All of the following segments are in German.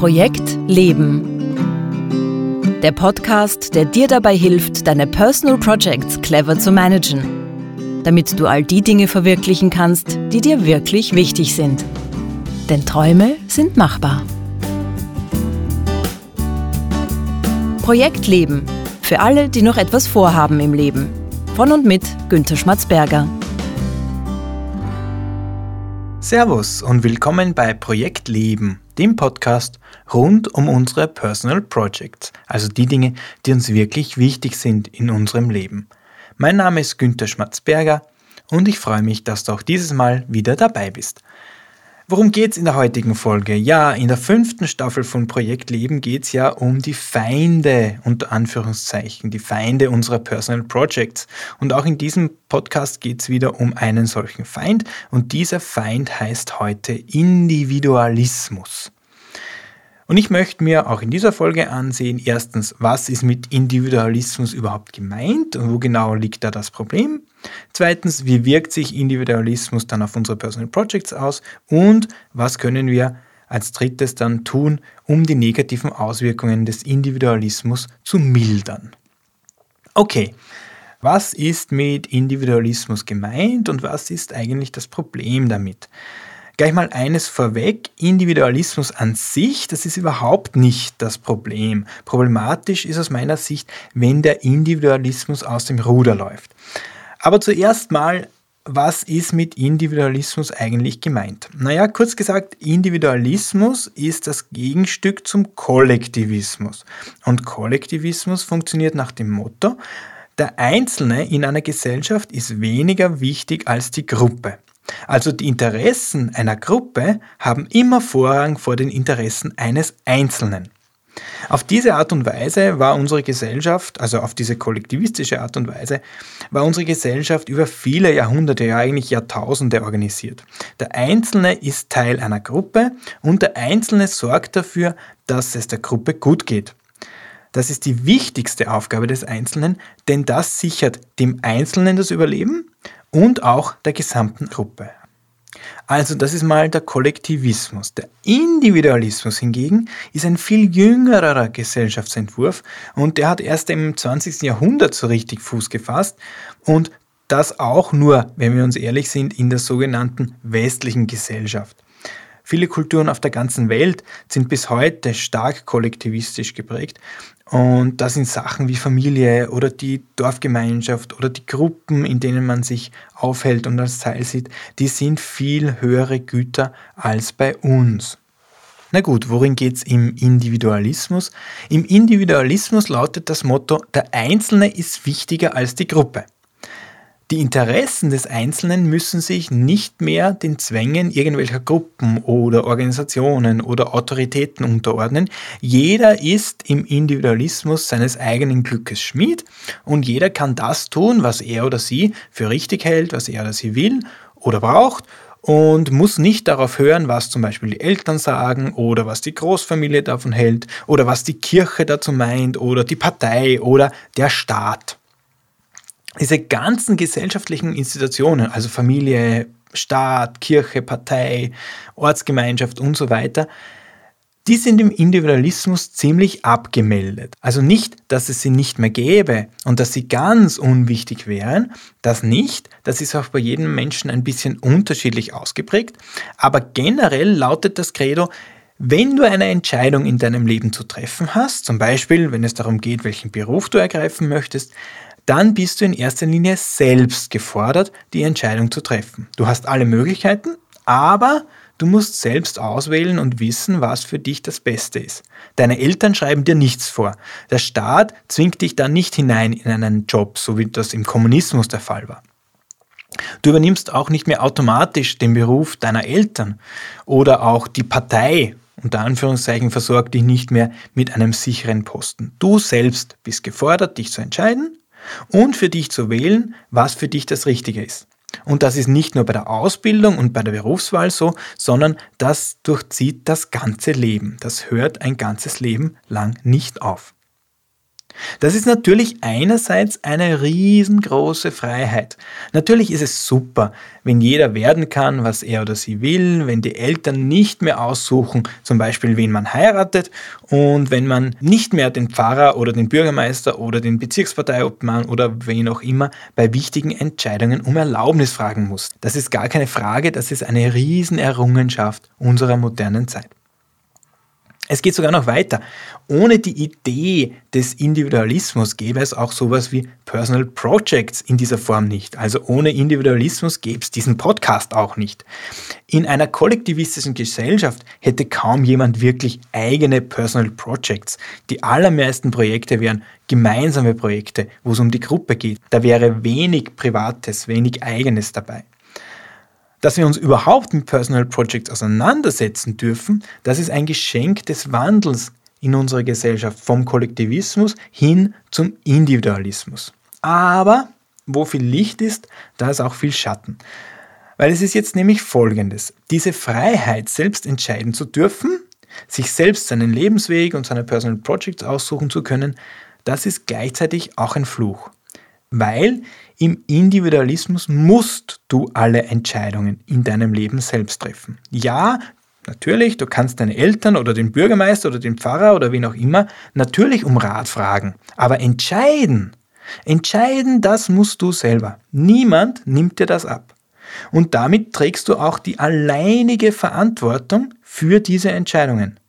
Projekt Leben. Der Podcast, der dir dabei hilft, deine Personal Projects clever zu managen, damit du all die Dinge verwirklichen kannst, die dir wirklich wichtig sind. Denn Träume sind machbar. Projekt Leben. Für alle, die noch etwas vorhaben im Leben. Von und mit Günter Schmatzberger. Servus und willkommen bei Projekt Leben, dem Podcast rund um unsere Personal Projects, also die Dinge, die uns wirklich wichtig sind in unserem Leben. Mein Name ist Günther Schmatzberger und ich freue mich, dass du auch dieses Mal wieder dabei bist. Worum geht es in der heutigen Folge? Ja, in der fünften Staffel von Projekt Leben geht es ja um die Feinde, unter Anführungszeichen, die Feinde unserer Personal Projects. Und auch in diesem Podcast geht es wieder um einen solchen Feind. Und dieser Feind heißt heute Individualismus. Und ich möchte mir auch in dieser Folge ansehen, erstens, was ist mit Individualismus überhaupt gemeint und wo genau liegt da das Problem? Zweitens, wie wirkt sich Individualismus dann auf unsere Personal Projects aus? Und was können wir als drittes dann tun, um die negativen Auswirkungen des Individualismus zu mildern? Okay, was ist mit Individualismus gemeint und was ist eigentlich das Problem damit? Gleich mal eines vorweg, Individualismus an sich, das ist überhaupt nicht das Problem. Problematisch ist aus meiner Sicht, wenn der Individualismus aus dem Ruder läuft. Aber zuerst mal, was ist mit Individualismus eigentlich gemeint? Naja, kurz gesagt, Individualismus ist das Gegenstück zum Kollektivismus. Und Kollektivismus funktioniert nach dem Motto, der Einzelne in einer Gesellschaft ist weniger wichtig als die Gruppe. Also die Interessen einer Gruppe haben immer Vorrang vor den Interessen eines Einzelnen. Auf diese Art und Weise war unsere Gesellschaft, also auf diese kollektivistische Art und Weise, war unsere Gesellschaft über viele Jahrhunderte, ja eigentlich Jahrtausende organisiert. Der Einzelne ist Teil einer Gruppe und der Einzelne sorgt dafür, dass es der Gruppe gut geht. Das ist die wichtigste Aufgabe des Einzelnen, denn das sichert dem Einzelnen das Überleben und auch der gesamten Gruppe. Also das ist mal der Kollektivismus. Der Individualismus hingegen ist ein viel jüngerer Gesellschaftsentwurf und der hat erst im 20. Jahrhundert so richtig Fuß gefasst und das auch nur, wenn wir uns ehrlich sind, in der sogenannten westlichen Gesellschaft. Viele Kulturen auf der ganzen Welt sind bis heute stark kollektivistisch geprägt und das sind Sachen wie Familie oder die Dorfgemeinschaft oder die Gruppen, in denen man sich aufhält und als Teil sieht, die sind viel höhere Güter als bei uns. Na gut, worin geht es im Individualismus? Im Individualismus lautet das Motto, der Einzelne ist wichtiger als die Gruppe. Die Interessen des Einzelnen müssen sich nicht mehr den Zwängen irgendwelcher Gruppen oder Organisationen oder Autoritäten unterordnen. Jeder ist im Individualismus seines eigenen Glückes Schmied und jeder kann das tun, was er oder sie für richtig hält, was er oder sie will oder braucht und muss nicht darauf hören, was zum Beispiel die Eltern sagen oder was die Großfamilie davon hält oder was die Kirche dazu meint oder die Partei oder der Staat diese ganzen gesellschaftlichen Institutionen, also Familie, Staat, Kirche, Partei, Ortsgemeinschaft und so weiter, die sind im Individualismus ziemlich abgemeldet. Also nicht, dass es sie nicht mehr gäbe und dass sie ganz unwichtig wären, das nicht, das ist auch bei jedem Menschen ein bisschen unterschiedlich ausgeprägt, aber generell lautet das Credo, wenn du eine Entscheidung in deinem Leben zu treffen hast, zum Beispiel wenn es darum geht, welchen Beruf du ergreifen möchtest, dann bist du in erster Linie selbst gefordert, die Entscheidung zu treffen. Du hast alle Möglichkeiten, aber du musst selbst auswählen und wissen, was für dich das Beste ist. Deine Eltern schreiben dir nichts vor. Der Staat zwingt dich dann nicht hinein in einen Job, so wie das im Kommunismus der Fall war. Du übernimmst auch nicht mehr automatisch den Beruf deiner Eltern oder auch die Partei unter Anführungszeichen versorgt dich nicht mehr mit einem sicheren Posten. Du selbst bist gefordert, dich zu entscheiden und für dich zu wählen, was für dich das Richtige ist. Und das ist nicht nur bei der Ausbildung und bei der Berufswahl so, sondern das durchzieht das ganze Leben. Das hört ein ganzes Leben lang nicht auf. Das ist natürlich einerseits eine riesengroße Freiheit. Natürlich ist es super, wenn jeder werden kann, was er oder sie will, wenn die Eltern nicht mehr aussuchen, zum Beispiel wen man heiratet und wenn man nicht mehr den Pfarrer oder den Bürgermeister oder den Bezirksparteiobmann oder wen auch immer bei wichtigen Entscheidungen um Erlaubnis fragen muss. Das ist gar keine Frage, das ist eine Riesenerrungenschaft unserer modernen Zeit. Es geht sogar noch weiter. Ohne die Idee des Individualismus gäbe es auch sowas wie Personal Projects in dieser Form nicht. Also ohne Individualismus gäbe es diesen Podcast auch nicht. In einer kollektivistischen Gesellschaft hätte kaum jemand wirklich eigene Personal Projects. Die allermeisten Projekte wären gemeinsame Projekte, wo es um die Gruppe geht. Da wäre wenig Privates, wenig Eigenes dabei. Dass wir uns überhaupt mit Personal Projects auseinandersetzen dürfen, das ist ein Geschenk des Wandels in unserer Gesellschaft vom Kollektivismus hin zum Individualismus. Aber wo viel Licht ist, da ist auch viel Schatten. Weil es ist jetzt nämlich Folgendes. Diese Freiheit, selbst entscheiden zu dürfen, sich selbst seinen Lebensweg und seine Personal Projects aussuchen zu können, das ist gleichzeitig auch ein Fluch. Weil im Individualismus musst du alle Entscheidungen in deinem Leben selbst treffen. Ja, natürlich, du kannst deine Eltern oder den Bürgermeister oder den Pfarrer oder wen auch immer natürlich um Rat fragen. Aber entscheiden, entscheiden, das musst du selber. Niemand nimmt dir das ab. Und damit trägst du auch die alleinige Verantwortung für diese Entscheidungen.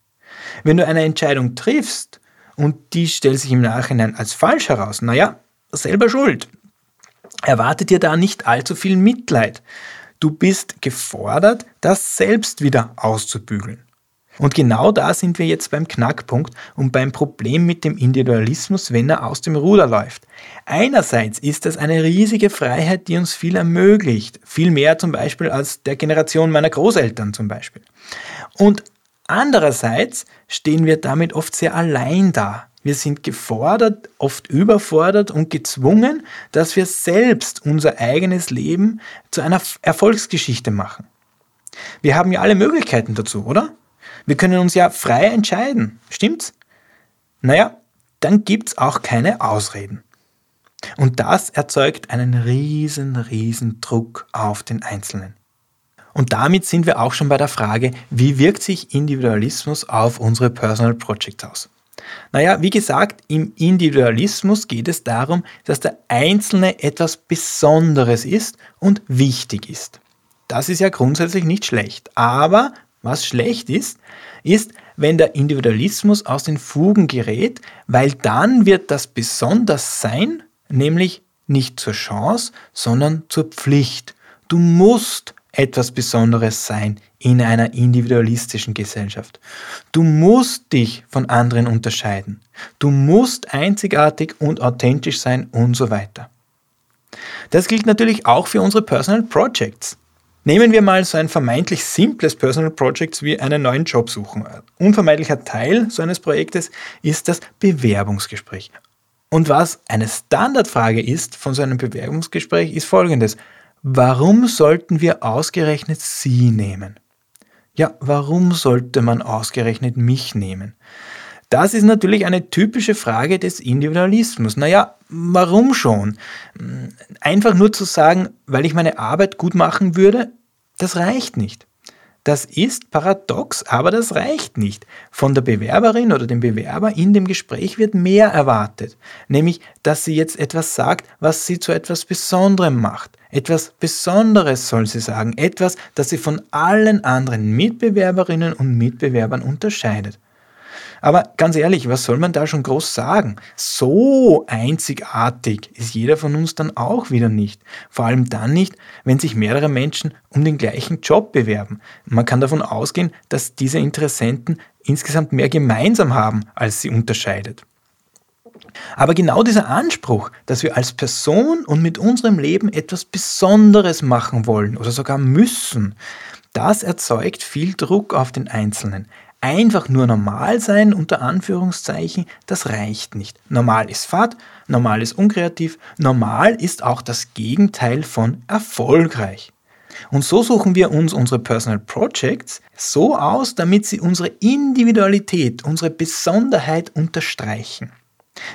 Wenn du eine Entscheidung triffst und die stellt sich im Nachhinein als falsch heraus, naja, selber schuld erwartet dir da nicht allzu viel Mitleid. Du bist gefordert, das selbst wieder auszubügeln. Und genau da sind wir jetzt beim Knackpunkt und beim Problem mit dem Individualismus, wenn er aus dem Ruder läuft. Einerseits ist das eine riesige Freiheit, die uns viel ermöglicht, viel mehr zum Beispiel als der Generation meiner Großeltern zum Beispiel. Und andererseits stehen wir damit oft sehr allein da. Wir sind gefordert, oft überfordert und gezwungen, dass wir selbst unser eigenes Leben zu einer Erfolgsgeschichte machen. Wir haben ja alle Möglichkeiten dazu, oder? Wir können uns ja frei entscheiden, stimmt's? Naja, dann gibt's auch keine Ausreden. Und das erzeugt einen riesen, riesen Druck auf den Einzelnen. Und damit sind wir auch schon bei der Frage, wie wirkt sich Individualismus auf unsere Personal Projects aus? Naja, wie gesagt, im Individualismus geht es darum, dass der Einzelne etwas Besonderes ist und wichtig ist. Das ist ja grundsätzlich nicht schlecht. Aber was schlecht ist, ist, wenn der Individualismus aus den Fugen gerät, weil dann wird das Besonderssein nämlich nicht zur Chance, sondern zur Pflicht. Du musst etwas Besonderes sein in einer individualistischen Gesellschaft. Du musst dich von anderen unterscheiden. Du musst einzigartig und authentisch sein und so weiter. Das gilt natürlich auch für unsere Personal Projects. Nehmen wir mal so ein vermeintlich simples Personal Project wie einen neuen Job suchen. Unvermeidlicher Teil so eines Projektes ist das Bewerbungsgespräch. Und was eine Standardfrage ist von so einem Bewerbungsgespräch, ist folgendes. Warum sollten wir ausgerechnet Sie nehmen? Ja, warum sollte man ausgerechnet mich nehmen? Das ist natürlich eine typische Frage des Individualismus. Naja, warum schon? Einfach nur zu sagen, weil ich meine Arbeit gut machen würde, das reicht nicht. Das ist paradox, aber das reicht nicht. Von der Bewerberin oder dem Bewerber in dem Gespräch wird mehr erwartet, nämlich dass sie jetzt etwas sagt, was sie zu etwas Besonderem macht. Etwas Besonderes soll sie sagen, etwas, das sie von allen anderen Mitbewerberinnen und Mitbewerbern unterscheidet. Aber ganz ehrlich, was soll man da schon groß sagen? So einzigartig ist jeder von uns dann auch wieder nicht. Vor allem dann nicht, wenn sich mehrere Menschen um den gleichen Job bewerben. Man kann davon ausgehen, dass diese Interessenten insgesamt mehr gemeinsam haben, als sie unterscheidet. Aber genau dieser Anspruch, dass wir als Person und mit unserem Leben etwas Besonderes machen wollen oder sogar müssen, das erzeugt viel Druck auf den Einzelnen. Einfach nur normal sein, unter Anführungszeichen, das reicht nicht. Normal ist Fahrt, normal ist unkreativ, normal ist auch das Gegenteil von erfolgreich. Und so suchen wir uns unsere Personal Projects so aus, damit sie unsere Individualität, unsere Besonderheit unterstreichen.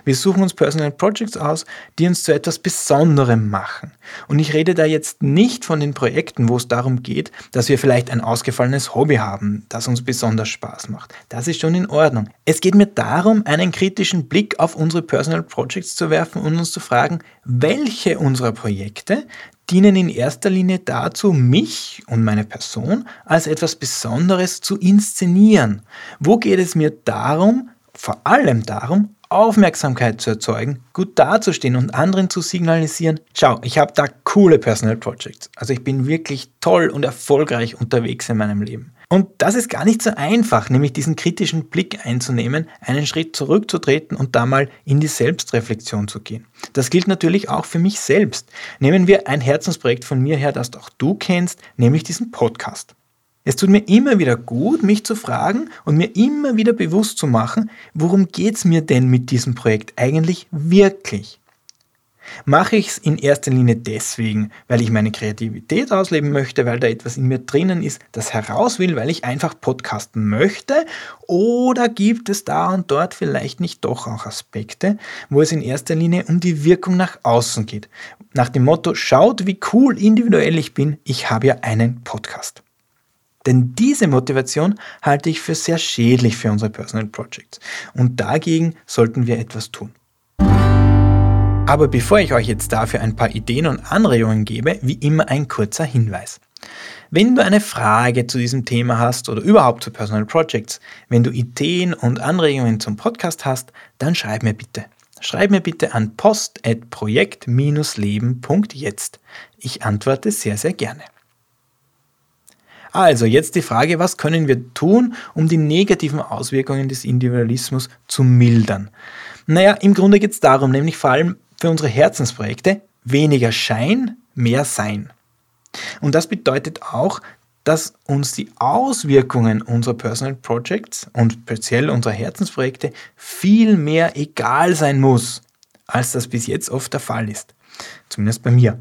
Wir suchen uns Personal Projects aus, die uns zu etwas Besonderem machen. Und ich rede da jetzt nicht von den Projekten, wo es darum geht, dass wir vielleicht ein ausgefallenes Hobby haben, das uns besonders Spaß macht. Das ist schon in Ordnung. Es geht mir darum, einen kritischen Blick auf unsere Personal Projects zu werfen und uns zu fragen, welche unserer Projekte dienen in erster Linie dazu, mich und meine Person als etwas Besonderes zu inszenieren. Wo geht es mir darum, vor allem darum, Aufmerksamkeit zu erzeugen, gut dazustehen und anderen zu signalisieren, schau, ich habe da coole Personal Projects. Also ich bin wirklich toll und erfolgreich unterwegs in meinem Leben. Und das ist gar nicht so einfach, nämlich diesen kritischen Blick einzunehmen, einen Schritt zurückzutreten und da mal in die Selbstreflexion zu gehen. Das gilt natürlich auch für mich selbst. Nehmen wir ein Herzensprojekt von mir her, das auch du kennst, nämlich diesen Podcast. Es tut mir immer wieder gut, mich zu fragen und mir immer wieder bewusst zu machen, worum geht es mir denn mit diesem Projekt eigentlich wirklich? Mache ich es in erster Linie deswegen, weil ich meine Kreativität ausleben möchte, weil da etwas in mir drinnen ist, das heraus will, weil ich einfach podcasten möchte? Oder gibt es da und dort vielleicht nicht doch auch Aspekte, wo es in erster Linie um die Wirkung nach außen geht? Nach dem Motto, schaut, wie cool individuell ich bin, ich habe ja einen Podcast. Denn diese Motivation halte ich für sehr schädlich für unsere Personal Projects. Und dagegen sollten wir etwas tun. Aber bevor ich euch jetzt dafür ein paar Ideen und Anregungen gebe, wie immer ein kurzer Hinweis. Wenn du eine Frage zu diesem Thema hast oder überhaupt zu Personal Projects, wenn du Ideen und Anregungen zum Podcast hast, dann schreib mir bitte. Schreib mir bitte an post.projekt-leben.jetzt. Ich antworte sehr, sehr gerne. Also jetzt die Frage, was können wir tun, um die negativen Auswirkungen des Individualismus zu mildern? Naja, im Grunde geht es darum, nämlich vor allem für unsere Herzensprojekte, weniger Schein, mehr Sein. Und das bedeutet auch, dass uns die Auswirkungen unserer Personal Projects und speziell unserer Herzensprojekte viel mehr egal sein muss, als das bis jetzt oft der Fall ist. Zumindest bei mir.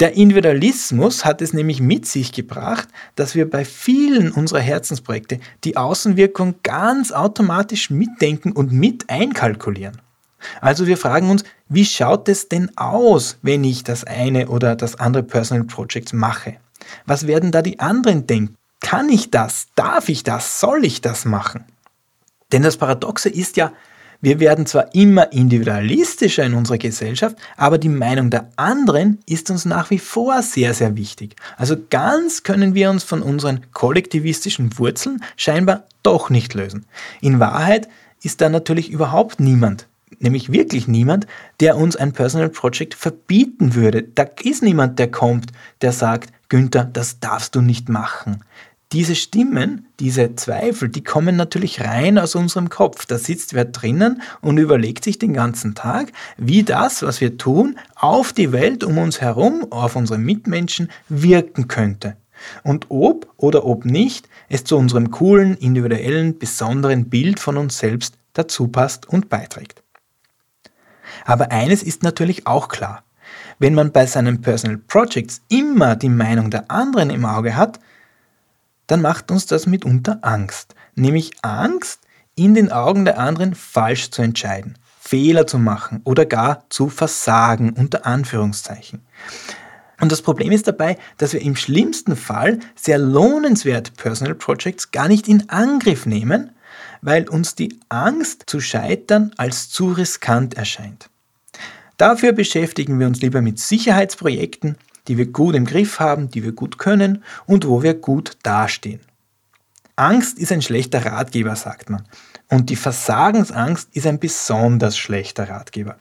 Der Individualismus hat es nämlich mit sich gebracht, dass wir bei vielen unserer Herzensprojekte die Außenwirkung ganz automatisch mitdenken und mit einkalkulieren. Also wir fragen uns, wie schaut es denn aus, wenn ich das eine oder das andere Personal Project mache? Was werden da die anderen denken? Kann ich das? Darf ich das? Soll ich das machen? Denn das Paradoxe ist ja, wir werden zwar immer individualistischer in unserer Gesellschaft, aber die Meinung der anderen ist uns nach wie vor sehr, sehr wichtig. Also ganz können wir uns von unseren kollektivistischen Wurzeln scheinbar doch nicht lösen. In Wahrheit ist da natürlich überhaupt niemand, nämlich wirklich niemand, der uns ein Personal Project verbieten würde. Da ist niemand, der kommt, der sagt, Günther, das darfst du nicht machen diese Stimmen, diese Zweifel, die kommen natürlich rein aus unserem Kopf. Da sitzt wer drinnen und überlegt sich den ganzen Tag, wie das, was wir tun, auf die Welt um uns herum, auf unsere Mitmenschen wirken könnte. Und ob oder ob nicht es zu unserem coolen, individuellen, besonderen Bild von uns selbst dazu passt und beiträgt. Aber eines ist natürlich auch klar. Wenn man bei seinen Personal Projects immer die Meinung der anderen im Auge hat, dann macht uns das mitunter Angst. Nämlich Angst, in den Augen der anderen falsch zu entscheiden, Fehler zu machen oder gar zu versagen, unter Anführungszeichen. Und das Problem ist dabei, dass wir im schlimmsten Fall sehr lohnenswert Personal Projects gar nicht in Angriff nehmen, weil uns die Angst zu scheitern als zu riskant erscheint. Dafür beschäftigen wir uns lieber mit Sicherheitsprojekten, die wir gut im Griff haben, die wir gut können und wo wir gut dastehen. Angst ist ein schlechter Ratgeber, sagt man. Und die Versagensangst ist ein besonders schlechter Ratgeber.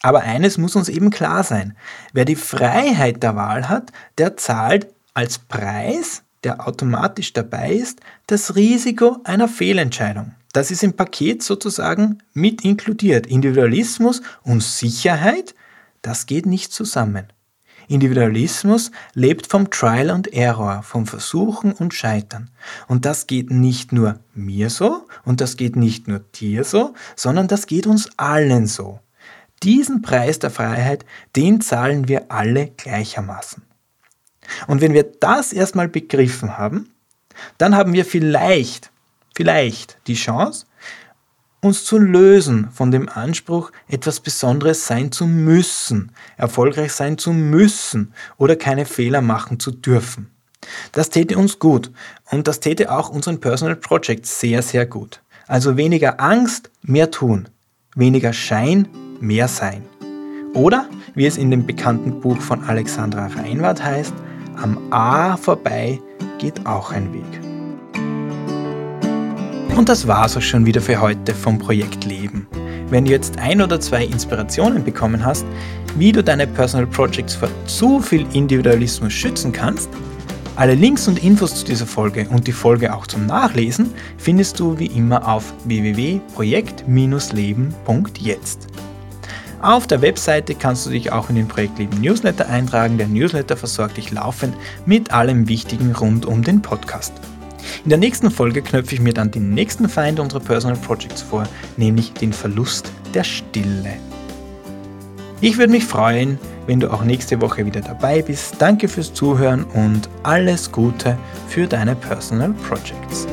Aber eines muss uns eben klar sein. Wer die Freiheit der Wahl hat, der zahlt als Preis, der automatisch dabei ist, das Risiko einer Fehlentscheidung. Das ist im Paket sozusagen mit inkludiert. Individualismus und Sicherheit, das geht nicht zusammen. Individualismus lebt vom Trial and Error, vom Versuchen und Scheitern. Und das geht nicht nur mir so und das geht nicht nur dir so, sondern das geht uns allen so. Diesen Preis der Freiheit, den zahlen wir alle gleichermaßen. Und wenn wir das erstmal begriffen haben, dann haben wir vielleicht, vielleicht die Chance, uns zu lösen von dem Anspruch, etwas Besonderes sein zu müssen, erfolgreich sein zu müssen oder keine Fehler machen zu dürfen. Das täte uns gut und das täte auch unseren Personal Projects sehr, sehr gut. Also weniger Angst, mehr tun. Weniger Schein, mehr sein. Oder, wie es in dem bekannten Buch von Alexandra Reinwart heißt, am A vorbei geht auch ein Weg. Und das war's auch schon wieder für heute vom Projekt Leben. Wenn du jetzt ein oder zwei Inspirationen bekommen hast, wie du deine Personal Projects vor zu viel Individualismus schützen kannst, alle Links und Infos zu dieser Folge und die Folge auch zum Nachlesen findest du wie immer auf www.projekt-leben.jetzt. Auf der Webseite kannst du dich auch in den Projektleben Newsletter eintragen. Der Newsletter versorgt dich laufend mit allem Wichtigen rund um den Podcast. In der nächsten Folge knöpfe ich mir dann den nächsten Feind unserer Personal Projects vor, nämlich den Verlust der Stille. Ich würde mich freuen, wenn du auch nächste Woche wieder dabei bist. Danke fürs Zuhören und alles Gute für deine Personal Projects.